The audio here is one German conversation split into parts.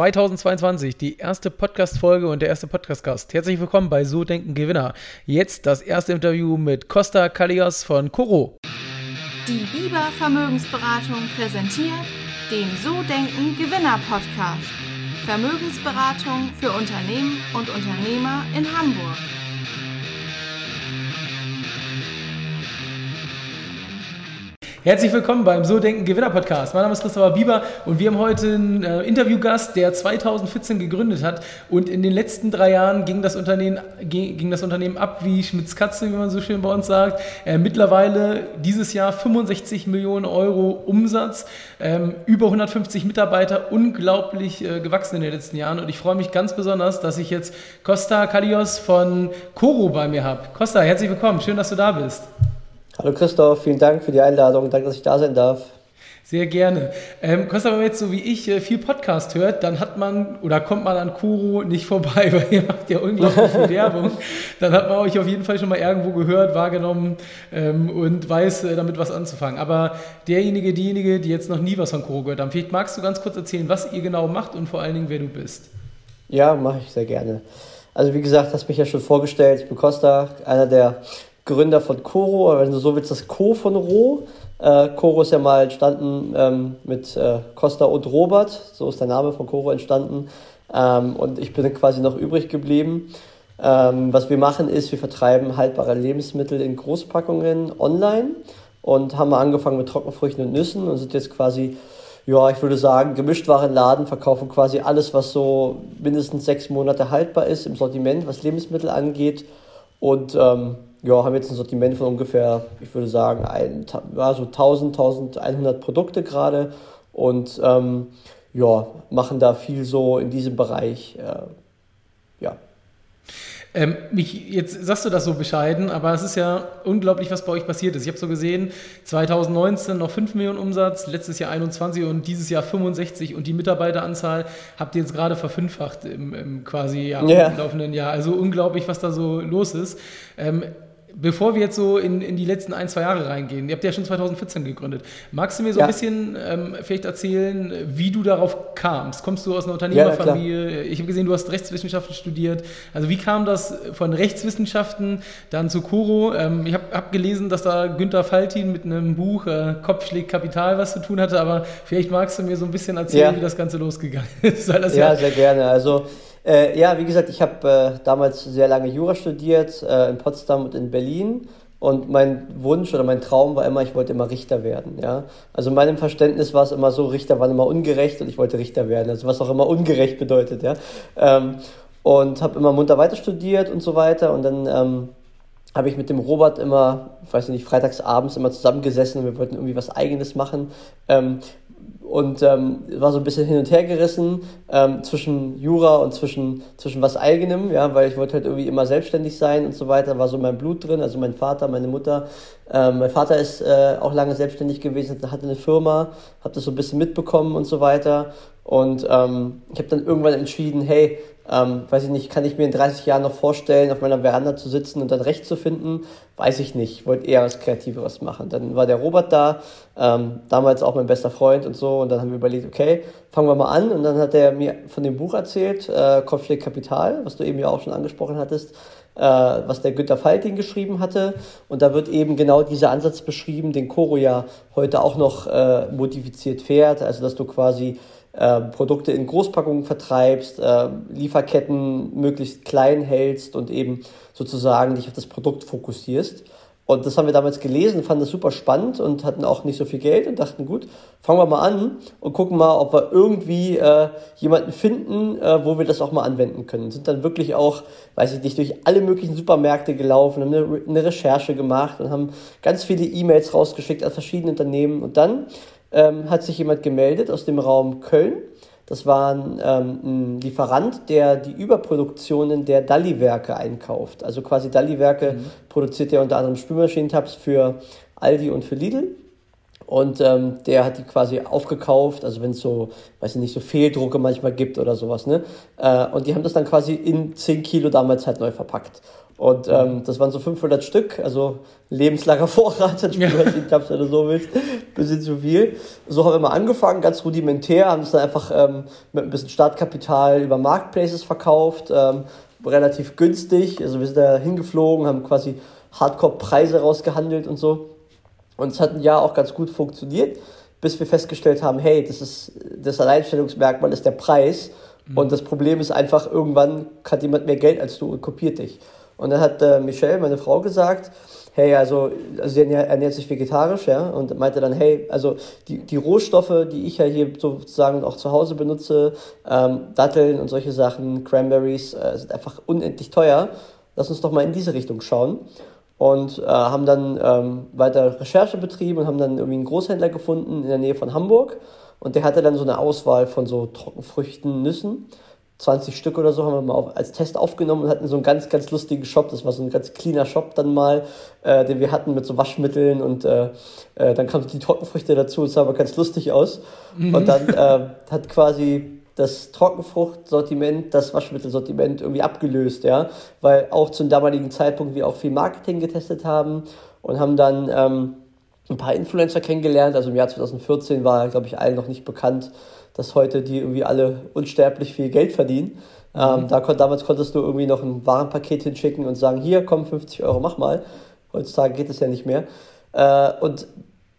2022, die erste Podcast-Folge und der erste Podcast-Gast. Herzlich willkommen bei So Denken Gewinner. Jetzt das erste Interview mit Costa Kalias von Coro. Die Biber Vermögensberatung präsentiert den So Denken Gewinner Podcast. Vermögensberatung für Unternehmen und Unternehmer in Hamburg. Herzlich willkommen beim So Denken Gewinner Podcast. Mein Name ist Christopher Bieber und wir haben heute einen äh, Interviewgast, der 2014 gegründet hat und in den letzten drei Jahren ging das Unternehmen, ging, ging das Unternehmen ab wie Schmitz Katze, wie man so schön bei uns sagt. Äh, mittlerweile dieses Jahr 65 Millionen Euro Umsatz, ähm, über 150 Mitarbeiter, unglaublich äh, gewachsen in den letzten Jahren und ich freue mich ganz besonders, dass ich jetzt Costa Kalios von Coro bei mir habe. Costa, herzlich willkommen, schön, dass du da bist. Hallo Christoph, vielen Dank für die Einladung. Danke, dass ich da sein darf. Sehr gerne. Ähm, Costa, wenn man jetzt so wie ich äh, viel Podcast hört, dann hat man oder kommt man an Kuro nicht vorbei, weil ihr macht ja unglaublich viel Werbung. Dann hat man euch auf jeden Fall schon mal irgendwo gehört, wahrgenommen ähm, und weiß äh, damit was anzufangen. Aber derjenige, diejenige, die jetzt noch nie was von Kuro gehört haben, vielleicht magst du ganz kurz erzählen, was ihr genau macht und vor allen Dingen, wer du bist. Ja, mache ich sehr gerne. Also wie gesagt, hast mich ja schon vorgestellt. Ich bin Costa, einer der Gründer von Coro, du so willst, das Co von Ro. Äh, Coro ist ja mal entstanden ähm, mit äh, Costa und Robert, so ist der Name von Coro entstanden. Ähm, und ich bin quasi noch übrig geblieben. Ähm, was wir machen ist, wir vertreiben haltbare Lebensmittel in Großpackungen online und haben angefangen mit Trockenfrüchten und Nüssen und sind jetzt quasi, ja, ich würde sagen, Gemischtwarenladen, verkaufen quasi alles, was so mindestens sechs Monate haltbar ist im Sortiment, was Lebensmittel angeht. Und ähm, ja, haben jetzt ein Sortiment von ungefähr, ich würde sagen, ein, also 1000, 1100 Produkte gerade und ähm, ja, machen da viel so in diesem Bereich. Äh, ja. Ähm, mich, jetzt sagst du das so bescheiden, aber es ist ja unglaublich, was bei euch passiert ist. Ich habe so gesehen, 2019 noch 5 Millionen Umsatz, letztes Jahr 21 und dieses Jahr 65 und die Mitarbeiteranzahl habt ihr jetzt gerade verfünffacht im, im quasi ja, yeah. laufenden Jahr. Also unglaublich, was da so los ist. Ähm, Bevor wir jetzt so in, in die letzten ein, zwei Jahre reingehen, ihr habt ja schon 2014 gegründet. Magst du mir so ja. ein bisschen ähm, vielleicht erzählen, wie du darauf kamst? Kommst du aus einer Unternehmerfamilie? Ja, ich habe gesehen, du hast Rechtswissenschaften studiert. Also wie kam das von Rechtswissenschaften dann zu Kuro? Ähm, ich habe hab gelesen, dass da Günther Faltin mit einem Buch äh, Kopf schlägt Kapital was zu tun hatte, aber vielleicht magst du mir so ein bisschen erzählen, ja. wie das Ganze losgegangen ist. ja, sehr gerne. Also äh, ja, wie gesagt, ich habe äh, damals sehr lange Jura studiert, äh, in Potsdam und in Berlin. Und mein Wunsch oder mein Traum war immer, ich wollte immer Richter werden. Ja? Also in meinem Verständnis war es immer so, Richter waren immer ungerecht und ich wollte Richter werden. Also was auch immer ungerecht bedeutet. Ja? Ähm, und habe immer munter weiter studiert und so weiter. Und dann ähm, habe ich mit dem Robert immer, ich weiß nicht, freitags abends immer zusammengesessen und wir wollten irgendwie was Eigenes machen. Ähm, und ähm, war so ein bisschen hin und her gerissen ähm, zwischen Jura und zwischen, zwischen was eigenem, ja, weil ich wollte halt irgendwie immer selbstständig sein und so weiter, war so mein Blut drin, also mein Vater, meine Mutter. Ähm, mein Vater ist äh, auch lange selbstständig gewesen, hatte eine Firma, habe das so ein bisschen mitbekommen und so weiter. Und ähm, ich habe dann irgendwann entschieden, hey, ähm, weiß ich nicht, kann ich mir in 30 Jahren noch vorstellen, auf meiner Veranda zu sitzen und dann Recht zu finden? Weiß ich nicht. Ich wollte eher was Kreativeres machen. Dann war der Robert da, ähm, damals auch mein bester Freund und so. Und dann haben wir überlegt, okay, fangen wir mal an. Und dann hat er mir von dem Buch erzählt, äh, Konflikt Kapital, was du eben ja auch schon angesprochen hattest, äh, was der Günter Falting geschrieben hatte. Und da wird eben genau dieser Ansatz beschrieben, den Coro ja heute auch noch äh, modifiziert fährt. Also, dass du quasi äh, Produkte in Großpackungen vertreibst, äh, Lieferketten möglichst klein hältst und eben sozusagen dich auf das Produkt fokussierst. Und das haben wir damals gelesen, fanden das super spannend und hatten auch nicht so viel Geld und dachten, gut, fangen wir mal an und gucken mal, ob wir irgendwie äh, jemanden finden, äh, wo wir das auch mal anwenden können. Sind dann wirklich auch, weiß ich nicht, durch alle möglichen Supermärkte gelaufen, haben eine, eine Recherche gemacht und haben ganz viele E-Mails rausgeschickt an verschiedene Unternehmen. Und dann ähm, hat sich jemand gemeldet aus dem Raum Köln. Das war ein, ähm, ein Lieferant, der die Überproduktionen der Dalli-Werke einkauft. Also quasi Dalli-Werke mhm. produziert ja unter anderem Spülmaschinentabs für Aldi und für Lidl. Und ähm, der hat die quasi aufgekauft, also wenn es so, weiß ich nicht, so Fehldrucke manchmal gibt oder sowas, ne? Äh, und die haben das dann quasi in 10 Kilo damals halt neu verpackt. Und ähm, das waren so 500 Stück, also lebenslanger Vorrat, spielst ja. Tabs, wenn du so willst, bisschen zu viel. So haben wir mal angefangen, ganz rudimentär, haben es dann einfach ähm, mit ein bisschen Startkapital über Marketplaces verkauft, ähm, relativ günstig. Also wir sind da hingeflogen, haben quasi Hardcore-Preise rausgehandelt und so. Und es hat ein Jahr auch ganz gut funktioniert, bis wir festgestellt haben, hey, das ist das Alleinstellungsmerkmal ist der Preis. Mhm. Und das Problem ist einfach, irgendwann hat jemand mehr Geld als du und kopiert dich. Und dann hat äh, Michelle, meine Frau, gesagt, hey, also, also sie ernährt sich vegetarisch, ja, und meinte dann, hey, also die, die Rohstoffe, die ich ja hier sozusagen auch zu Hause benutze, ähm, Datteln und solche Sachen, Cranberries, äh, sind einfach unendlich teuer. Lass uns doch mal in diese Richtung schauen und äh, haben dann ähm, weiter Recherche betrieben und haben dann irgendwie einen Großhändler gefunden in der Nähe von Hamburg und der hatte dann so eine Auswahl von so Trockenfrüchten, Nüssen. 20 Stück oder so haben wir mal auf, als Test aufgenommen und hatten so einen ganz, ganz lustigen Shop. Das war so ein ganz cleaner Shop dann mal, äh, den wir hatten mit so Waschmitteln und äh, äh, dann kamen die Trockenfrüchte dazu. Es sah aber ganz lustig aus. Mhm. Und dann äh, hat quasi das Trockenfruchtsortiment, das Waschmittelsortiment irgendwie abgelöst, ja, weil auch zum damaligen Zeitpunkt wir auch viel Marketing getestet haben und haben dann ähm, ein paar Influencer kennengelernt. Also im Jahr 2014 war, glaube ich, allen noch nicht bekannt, dass heute die irgendwie alle unsterblich viel Geld verdienen. Mhm. Ähm, da kon damals konntest du irgendwie noch ein Warenpaket hinschicken und sagen, hier, komm, 50 Euro, mach mal. Heutzutage geht es ja nicht mehr. Äh, und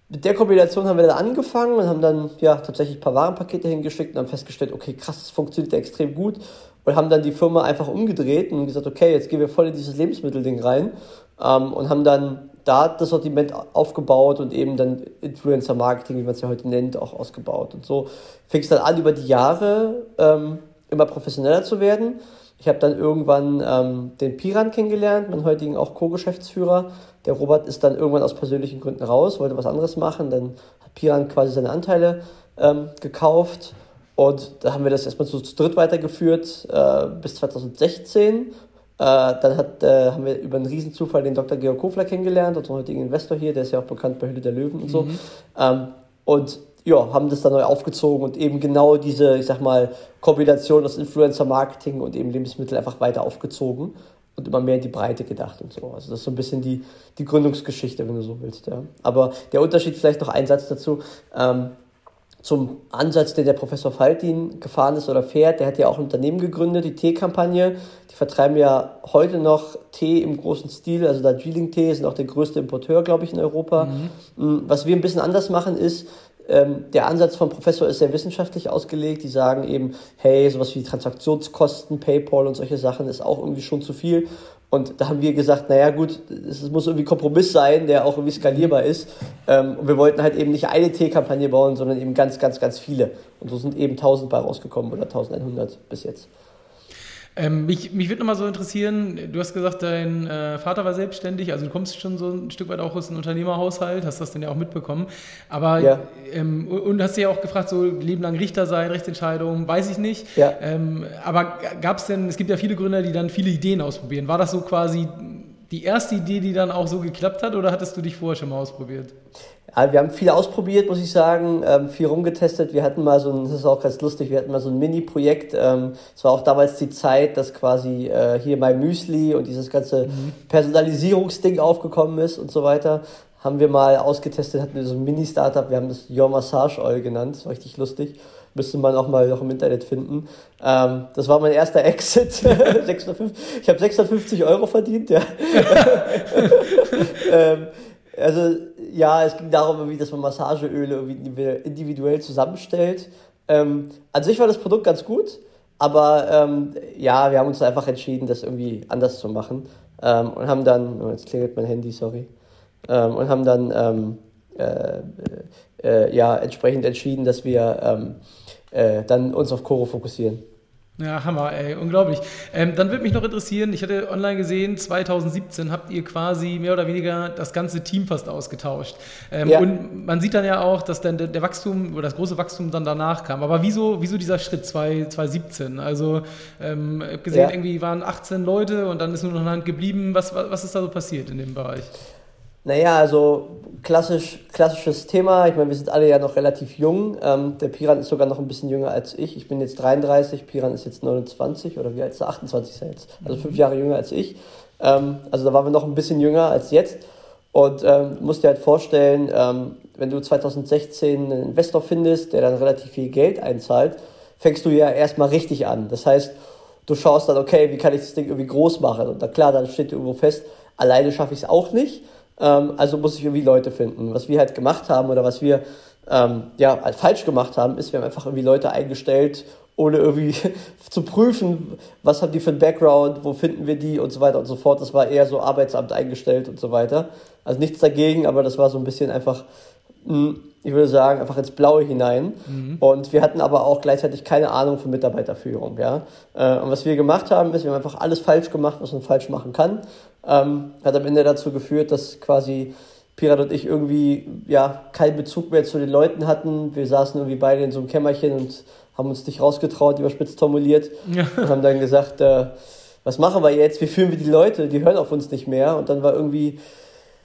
mit der Kombination haben wir dann angefangen und haben dann ja tatsächlich ein paar Warenpakete hingeschickt und haben festgestellt, okay, krass, das funktioniert extrem gut und haben dann die Firma einfach umgedreht und gesagt, okay, jetzt gehen wir voll in dieses Lebensmittelding rein ähm, und haben dann da das Sortiment aufgebaut und eben dann Influencer-Marketing, wie man es ja heute nennt, auch ausgebaut. Und so fing es dann an, über die Jahre ähm, immer professioneller zu werden. Ich habe dann irgendwann ähm, den Piran kennengelernt, meinen heutigen auch Co-Geschäftsführer. Der Robert ist dann irgendwann aus persönlichen Gründen raus, wollte was anderes machen. Dann hat Piran quasi seine Anteile ähm, gekauft. Und da haben wir das erstmal so zu dritt weitergeführt äh, bis 2016. Äh, dann hat, äh, haben wir über einen Riesenzufall den Dr. Georg Kofler kennengelernt, unseren heutigen Investor hier, der ist ja auch bekannt bei Hülle der Löwen und so. Mhm. Ähm, und ja, haben das dann neu aufgezogen und eben genau diese, ich sag mal, Kombination aus Influencer-Marketing und eben Lebensmittel einfach weiter aufgezogen und immer mehr in die Breite gedacht und so. Also das ist so ein bisschen die, die Gründungsgeschichte, wenn du so willst. Ja. Aber der Unterschied, vielleicht noch ein Satz dazu, ähm, zum Ansatz, den der Professor Faltin gefahren ist oder fährt. Der hat ja auch ein Unternehmen gegründet, die Tee-Kampagne. Die vertreiben ja heute noch Tee im großen Stil. Also Darjeeling-Tee sind auch der größte Importeur, glaube ich, in Europa. Mhm. Mm, was wir ein bisschen anders machen, ist, ähm, der Ansatz vom Professor ist sehr wissenschaftlich ausgelegt. Die sagen eben, hey, sowas wie Transaktionskosten, PayPal und solche Sachen ist auch irgendwie schon zu viel. Und da haben wir gesagt, naja gut, es muss irgendwie Kompromiss sein, der auch irgendwie skalierbar ist. Ähm, und wir wollten halt eben nicht eine T-Kampagne bauen, sondern eben ganz, ganz, ganz viele. Und so sind eben 1000 bei rausgekommen oder 1100 bis jetzt. Ähm, mich mich würde nochmal so interessieren, du hast gesagt, dein äh, Vater war selbstständig, also du kommst schon so ein Stück weit auch aus einem Unternehmerhaushalt, hast das dann ja auch mitbekommen. Aber ja. ähm, und hast dich ja auch gefragt, so Leben lang Richter sein, Rechtsentscheidungen, weiß ich nicht. Ja. Ähm, aber gab es denn, es gibt ja viele Gründer, die dann viele Ideen ausprobieren. War das so quasi die erste Idee, die dann auch so geklappt hat, oder hattest du dich vorher schon mal ausprobiert? Ja, wir haben viel ausprobiert, muss ich sagen, ähm, viel rumgetestet. Wir hatten mal so ein, das ist auch ganz lustig, wir hatten mal so ein Mini-Projekt. Ähm, es war auch damals die Zeit, dass quasi äh, hier mein Müsli und dieses ganze mhm. Personalisierungsding aufgekommen ist und so weiter. Haben wir mal ausgetestet, hatten wir so ein Mini-Startup, wir haben das Your Massage Oil genannt, das war richtig lustig. Müsste man auch mal noch im Internet finden. Ähm, das war mein erster Exit. 650, ich habe 650 Euro verdient, ja. ähm, also ja, es ging darum, irgendwie, dass man Massageöle irgendwie individuell zusammenstellt. Ähm, an sich war das Produkt ganz gut, aber ähm, ja, wir haben uns einfach entschieden, das irgendwie anders zu machen. Ähm, und haben dann, oh, jetzt klingelt mein Handy, sorry, ähm, und haben dann ähm, äh, äh, ja, entsprechend entschieden, dass wir ähm, äh, dann uns auf Koro fokussieren. Ja, Hammer, ey, unglaublich. Ähm, dann würde mich noch interessieren, ich hatte online gesehen, 2017 habt ihr quasi mehr oder weniger das ganze Team fast ausgetauscht. Ähm, ja. Und man sieht dann ja auch, dass dann der, der, Wachstum oder das große Wachstum dann danach kam. Aber wieso, wieso dieser Schritt 2017? Also, ähm, ich habe gesehen, ja. irgendwie waren 18 Leute und dann ist nur noch eine Hand geblieben. Was, was, was ist da so passiert in dem Bereich? Naja, also klassisch, klassisches Thema. Ich meine, wir sind alle ja noch relativ jung. Ähm, der Piran ist sogar noch ein bisschen jünger als ich. Ich bin jetzt 33, Piran ist jetzt 29 oder wie alt ist er? 28 ist er jetzt. Also fünf Jahre jünger als ich. Ähm, also da waren wir noch ein bisschen jünger als jetzt. Und ähm, musst dir halt vorstellen, ähm, wenn du 2016 einen Investor findest, der dann relativ viel Geld einzahlt, fängst du ja erstmal richtig an. Das heißt, du schaust dann, okay, wie kann ich das Ding irgendwie groß machen? Und da klar, dann steht irgendwo fest, alleine schaffe ich es auch nicht. Ähm, also muss ich irgendwie Leute finden. Was wir halt gemacht haben oder was wir ähm, ja, halt falsch gemacht haben, ist, wir haben einfach irgendwie Leute eingestellt, ohne irgendwie zu prüfen, was haben die für einen Background, wo finden wir die und so weiter und so fort. Das war eher so Arbeitsamt eingestellt und so weiter. Also nichts dagegen, aber das war so ein bisschen einfach, hm, ich würde sagen, einfach ins Blaue hinein. Mhm. Und wir hatten aber auch gleichzeitig keine Ahnung von Mitarbeiterführung. Ja? Äh, und was wir gemacht haben, ist, wir haben einfach alles falsch gemacht, was man falsch machen kann. Ähm, hat am Ende dazu geführt, dass quasi Pirat und ich irgendwie ja keinen Bezug mehr zu den Leuten hatten. Wir saßen irgendwie beide in so einem Kämmerchen und haben uns nicht rausgetraut, überspitzt formuliert. Ja. Und haben dann gesagt, äh, was machen wir jetzt? Wie fühlen wir die Leute? Die hören auf uns nicht mehr. Und dann war irgendwie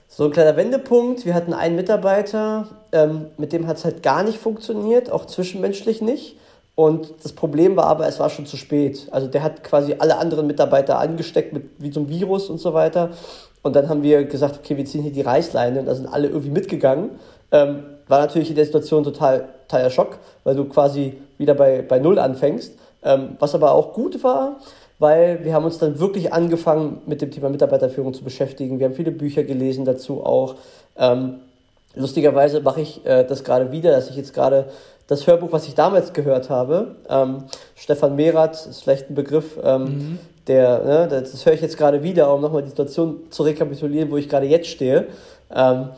so ein kleiner Wendepunkt. Wir hatten einen Mitarbeiter, ähm, mit dem hat es halt gar nicht funktioniert, auch zwischenmenschlich nicht. Und das Problem war aber, es war schon zu spät. Also der hat quasi alle anderen Mitarbeiter angesteckt mit wie einem Virus und so weiter. Und dann haben wir gesagt, okay, wir ziehen hier die Reißleine und da sind alle irgendwie mitgegangen. Ähm, war natürlich in der Situation total totaler Schock, weil du quasi wieder bei, bei Null anfängst. Ähm, was aber auch gut war, weil wir haben uns dann wirklich angefangen, mit dem Thema Mitarbeiterführung zu beschäftigen. Wir haben viele Bücher gelesen dazu auch. Ähm, lustigerweise mache ich äh, das gerade wieder, dass ich jetzt gerade das Hörbuch, was ich damals gehört habe, ähm, Stefan Merath, ist vielleicht ein Begriff, ähm, mhm. der, ne, das, das höre ich jetzt gerade wieder, um nochmal die Situation zu rekapitulieren, wo ich gerade jetzt stehe. Ähm,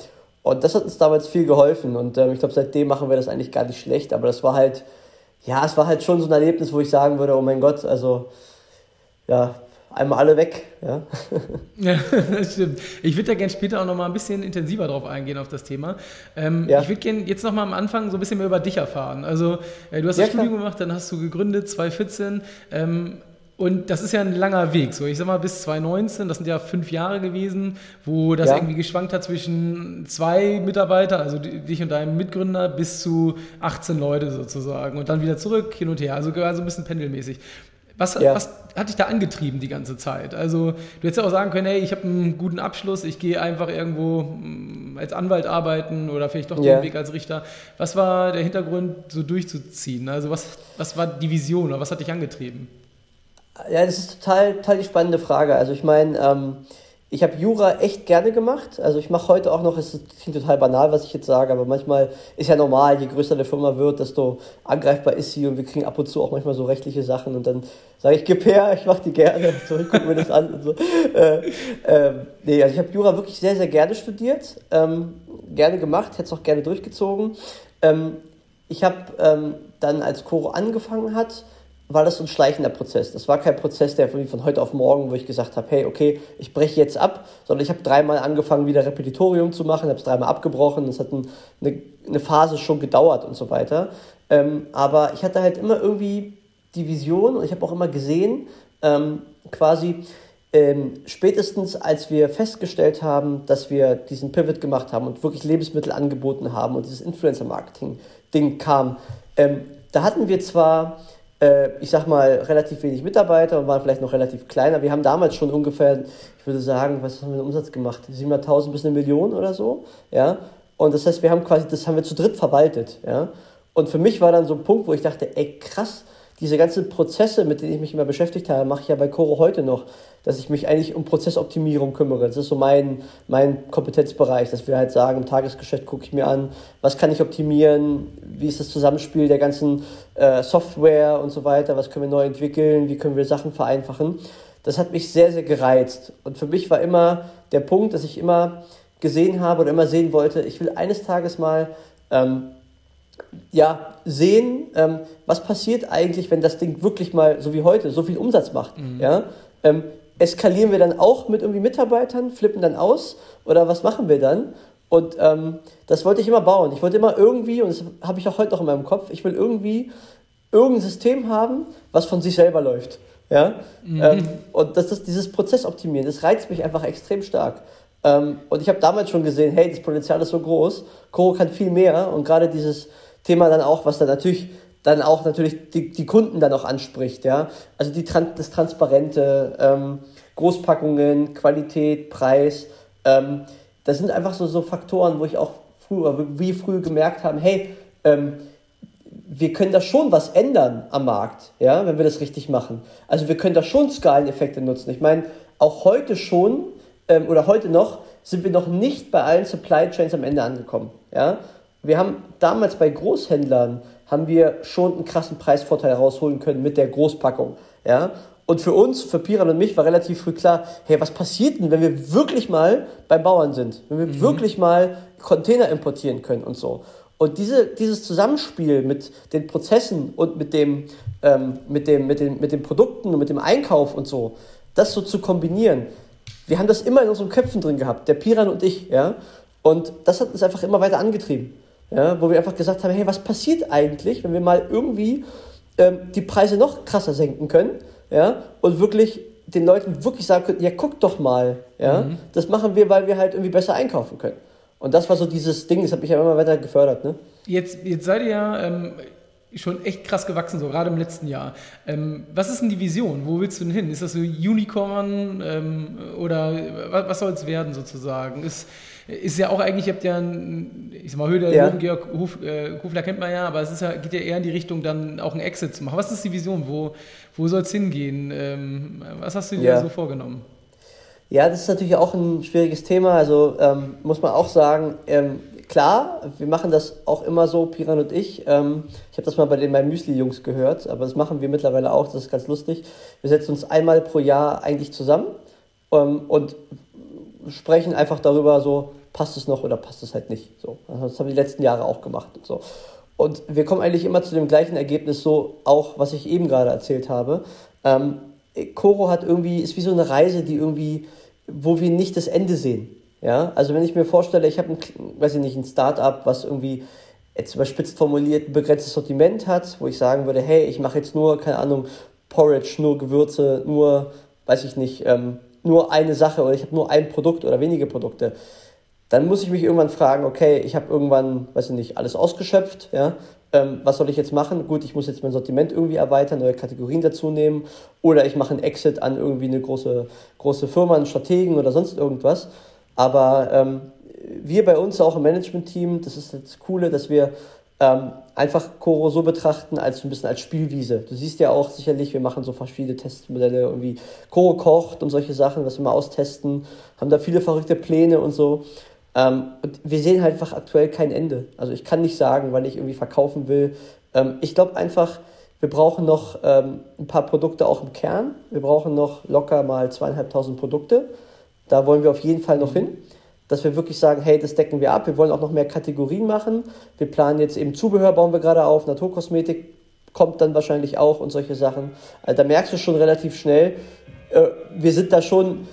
und das hat uns damals viel geholfen und ähm, ich glaube, seitdem machen wir das eigentlich gar nicht schlecht, aber das war halt, ja, es war halt schon so ein Erlebnis, wo ich sagen würde, oh mein Gott, also ja, einmal alle weg. Ja, ja das stimmt. Ich würde da gerne später auch noch mal ein bisschen intensiver drauf eingehen auf das Thema. Ähm, ja. Ich würde gerne jetzt noch mal am Anfang so ein bisschen mehr über dich erfahren. Also äh, du hast ja, das Studium gemacht, dann hast du gegründet, 2014. Ähm, und das ist ja ein langer Weg. So, ich sag mal, bis 2019, das sind ja fünf Jahre gewesen, wo das ja. irgendwie geschwankt hat zwischen zwei Mitarbeitern, also dich und deinem Mitgründer, bis zu 18 Leute sozusagen. Und dann wieder zurück, hin und her. Also so ein bisschen pendelmäßig. Was, ja. was hat dich da angetrieben die ganze Zeit? Also du hättest ja auch sagen können, hey, ich habe einen guten Abschluss, ich gehe einfach irgendwo mm, als Anwalt arbeiten oder vielleicht doch ja. den Weg als Richter. Was war der Hintergrund, so durchzuziehen? Also was, was war die Vision oder was hat dich angetrieben? Ja, das ist total, total die spannende Frage. Also ich meine, ähm, ich habe Jura echt gerne gemacht. Also ich mache heute auch noch, es klingt total banal, was ich jetzt sage, aber manchmal ist ja normal, je größer eine Firma wird, desto angreifbar ist sie und wir kriegen ab und zu auch manchmal so rechtliche Sachen und dann sage ich, gib her, ich mache die gerne, so, ich gucke mir das an und so. Äh, äh, nee, also ich habe Jura wirklich sehr, sehr gerne studiert, ähm, gerne gemacht, hätte es auch gerne durchgezogen. Ähm, ich habe ähm, dann, als Coro angefangen hat, war das so ein schleichender Prozess. Das war kein Prozess, der von, heute auf morgen, wo ich gesagt habe, hey, okay, ich breche jetzt ab, sondern ich habe dreimal angefangen, wieder Repetitorium zu machen, habe es dreimal abgebrochen, es hat ein, eine, eine Phase schon gedauert und so weiter. Ähm, aber ich hatte halt immer irgendwie die Vision und ich habe auch immer gesehen, ähm, quasi ähm, spätestens als wir festgestellt haben, dass wir diesen Pivot gemacht haben und wirklich Lebensmittel angeboten haben und dieses Influencer-Marketing-Ding kam, ähm, da hatten wir zwar äh, ich sag mal, relativ wenig Mitarbeiter und waren vielleicht noch relativ kleiner. Wir haben damals schon ungefähr, ich würde sagen, was haben wir Umsatz gemacht? 700.000 bis eine Million oder so, ja. Und das heißt, wir haben quasi, das haben wir zu dritt verwaltet, ja. Und für mich war dann so ein Punkt, wo ich dachte, ey, krass, diese ganzen Prozesse, mit denen ich mich immer beschäftigt habe, mache ich ja bei Coro heute noch, dass ich mich eigentlich um Prozessoptimierung kümmere. Das ist so mein, mein Kompetenzbereich, dass wir halt sagen, im Tagesgeschäft gucke ich mir an, was kann ich optimieren, wie ist das Zusammenspiel der ganzen äh, Software und so weiter, was können wir neu entwickeln, wie können wir Sachen vereinfachen. Das hat mich sehr, sehr gereizt. Und für mich war immer der Punkt, dass ich immer gesehen habe oder immer sehen wollte, ich will eines Tages mal ähm, ja, sehen, ähm, was passiert eigentlich, wenn das Ding wirklich mal, so wie heute, so viel Umsatz macht. Mhm. Ja? Ähm, eskalieren wir dann auch mit irgendwie Mitarbeitern, flippen dann aus oder was machen wir dann? Und ähm, das wollte ich immer bauen. Ich wollte immer irgendwie, und das habe ich auch heute noch in meinem Kopf, ich will irgendwie irgendein System haben, was von sich selber läuft. Ja? Mhm. Ähm, und das ist dieses Prozess optimieren, das reizt mich einfach extrem stark. Ähm, und ich habe damals schon gesehen, hey, das Potenzial ist so groß, Coro kann viel mehr und gerade dieses Thema dann auch, was dann natürlich dann auch natürlich die, die Kunden dann auch anspricht, ja. Also die, das Transparente, ähm, Großpackungen, Qualität, Preis, ähm, das sind einfach so, so Faktoren, wo ich auch früher, wie früh gemerkt haben, hey, ähm, wir können da schon was ändern am Markt, ja, wenn wir das richtig machen. Also wir können da schon Skaleneffekte nutzen. Ich meine, auch heute schon ähm, oder heute noch sind wir noch nicht bei allen Supply Chains am Ende angekommen. Ja? Wir haben damals bei Großhändlern haben wir schon einen krassen Preisvorteil rausholen können mit der Großpackung. Ja? Und für uns, für Piran und mich, war relativ früh klar, hey, was passiert denn, wenn wir wirklich mal beim Bauern sind? Wenn wir mhm. wirklich mal Container importieren können und so. Und diese, dieses Zusammenspiel mit den Prozessen und mit, dem, ähm, mit, dem, mit, den, mit den Produkten und mit dem Einkauf und so, das so zu kombinieren, wir haben das immer in unseren Köpfen drin gehabt, der Piran und ich, ja. Und das hat uns einfach immer weiter angetrieben, ja, wo wir einfach gesagt haben, hey, was passiert eigentlich, wenn wir mal irgendwie ähm, die Preise noch krasser senken können, ja, und wirklich den Leuten wirklich sagen können, ja, guck doch mal, ja. Mhm. Das machen wir, weil wir halt irgendwie besser einkaufen können. Und das war so dieses Ding, das hat mich ja immer weiter gefördert. Ne? Jetzt, jetzt seid ihr ja ähm, schon echt krass gewachsen, so gerade im letzten Jahr. Ähm, was ist denn die Vision? Wo willst du denn hin? Ist das so Unicorn ähm, oder was, was soll es werden sozusagen? Ist, ist ja auch eigentlich, ihr habt ja ein, ich sag mal, Höhe der ja. Georg Huf, äh, Hufler kennt man ja, aber es ist ja, geht ja eher in die Richtung, dann auch einen Exit zu machen. Was ist die Vision? Wo, wo soll es hingehen? Ähm, was hast du dir ja. so vorgenommen? Ja, das ist natürlich auch ein schwieriges Thema. Also ähm, muss man auch sagen, ähm, klar, wir machen das auch immer so, Piran und ich. Ähm, ich habe das mal bei den meinen Müsli-Jungs gehört, aber das machen wir mittlerweile auch, das ist ganz lustig. Wir setzen uns einmal pro Jahr eigentlich zusammen ähm, und sprechen einfach darüber, so passt es noch oder passt es halt nicht. So, also das haben wir die letzten Jahre auch gemacht und so. Und wir kommen eigentlich immer zu dem gleichen Ergebnis, so auch, was ich eben gerade erzählt habe. Ähm, Koro hat irgendwie, ist wie so eine Reise, die irgendwie wo wir nicht das Ende sehen. Ja, also wenn ich mir vorstelle, ich habe ein, weiß ich nicht, ein Startup, was irgendwie jetzt überspitzt formuliert ein begrenztes Sortiment hat, wo ich sagen würde, hey, ich mache jetzt nur, keine Ahnung, Porridge, nur Gewürze, nur, weiß ich nicht, ähm, nur eine Sache oder ich habe nur ein Produkt oder wenige Produkte, dann muss ich mich irgendwann fragen, okay, ich habe irgendwann, weiß ich nicht, alles ausgeschöpft, ja, ähm, was soll ich jetzt machen? Gut, ich muss jetzt mein Sortiment irgendwie erweitern, neue Kategorien dazu nehmen oder ich mache einen Exit an irgendwie eine große, große Firma, einen Strategen oder sonst irgendwas. Aber ähm, wir bei uns auch im Management-Team, das ist das Coole, dass wir ähm, einfach Coro so betrachten als ein bisschen als Spielwiese. Du siehst ja auch sicherlich, wir machen so verschiedene Testmodelle, irgendwie Coro kocht und solche Sachen, was wir mal austesten, haben da viele verrückte Pläne und so. Ähm, und wir sehen halt einfach aktuell kein Ende. Also ich kann nicht sagen, wann ich irgendwie verkaufen will. Ähm, ich glaube einfach, wir brauchen noch ähm, ein paar Produkte auch im Kern. Wir brauchen noch locker mal zweieinhalbtausend Produkte. Da wollen wir auf jeden Fall noch hin, dass wir wirklich sagen, hey, das decken wir ab. Wir wollen auch noch mehr Kategorien machen. Wir planen jetzt eben Zubehör, bauen wir gerade auf, Naturkosmetik kommt dann wahrscheinlich auch und solche Sachen. Also da merkst du schon relativ schnell, äh, wir sind da schon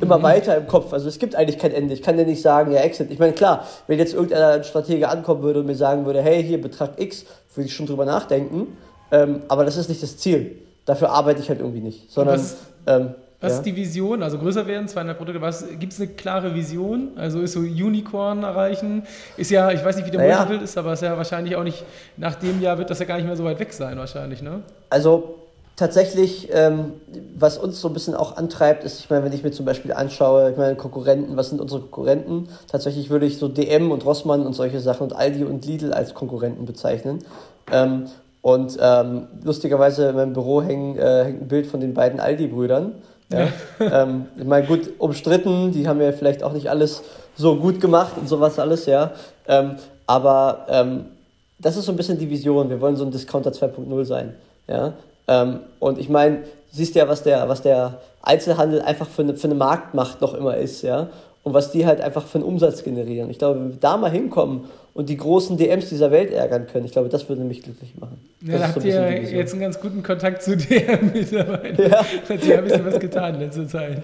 immer mhm. weiter im Kopf. Also es gibt eigentlich kein Ende. Ich kann dir nicht sagen, ja, Exit. Ich meine, klar, wenn jetzt irgendeiner Stratege ankommen würde und mir sagen würde, hey, hier Betrag X, würde ich schon drüber nachdenken. Ähm, aber das ist nicht das Ziel. Dafür arbeite ich halt irgendwie nicht. Sondern, ähm, was ja? ist die Vision? Also größer werden, 200 Produkte. Gibt es eine klare Vision? Also ist so Unicorn erreichen? Ist ja, ich weiß nicht, wie der naja. Multiple ist, aber ist ja wahrscheinlich auch nicht, nach dem Jahr wird das ja gar nicht mehr so weit weg sein, wahrscheinlich, ne? Also tatsächlich, ähm, was uns so ein bisschen auch antreibt, ist, ich meine, wenn ich mir zum Beispiel anschaue, ich meine, Konkurrenten, was sind unsere Konkurrenten? Tatsächlich würde ich so DM und Rossmann und solche Sachen und Aldi und Lidl als Konkurrenten bezeichnen. Ähm, und ähm, lustigerweise in meinem Büro hängen, äh, hängt ein Bild von den beiden Aldi-Brüdern. Ja? ähm, ich meine, gut, umstritten, die haben ja vielleicht auch nicht alles so gut gemacht und sowas alles, ja. Ähm, aber ähm, das ist so ein bisschen die Vision. Wir wollen so ein Discounter 2.0 sein. Ja? Ähm, und ich meine, siehst ja, was der, was der Einzelhandel einfach für eine, für eine Marktmacht noch immer ist, ja. Und was die halt einfach für einen Umsatz generieren. Ich glaube, wenn wir da mal hinkommen und die großen DMs dieser Welt ärgern können. Ich glaube, das würde mich glücklich machen. Ja, da habt so ihr jetzt einen ganz guten Kontakt zu DM mittlerweile. Ja. Hat sich ein bisschen was getan in letzter Zeit.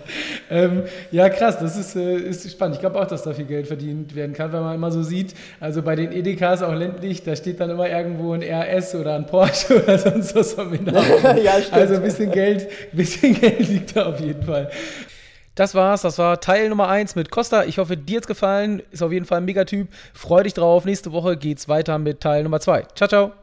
Ähm, ja, krass, das ist, äh, ist spannend. Ich glaube auch, dass da viel Geld verdient werden kann, weil man immer so sieht, also bei den Edekas auch ländlich, da steht dann immer irgendwo ein RS oder ein Porsche oder sonst was ja, stimmt. Also ein bisschen Geld, ein bisschen Geld liegt da auf jeden Fall. Das war's, das war Teil Nummer 1 mit Costa. Ich hoffe, dir hat's gefallen. Ist auf jeden Fall ein Megatyp. Freu dich drauf. Nächste Woche geht's weiter mit Teil Nummer 2. Ciao, ciao.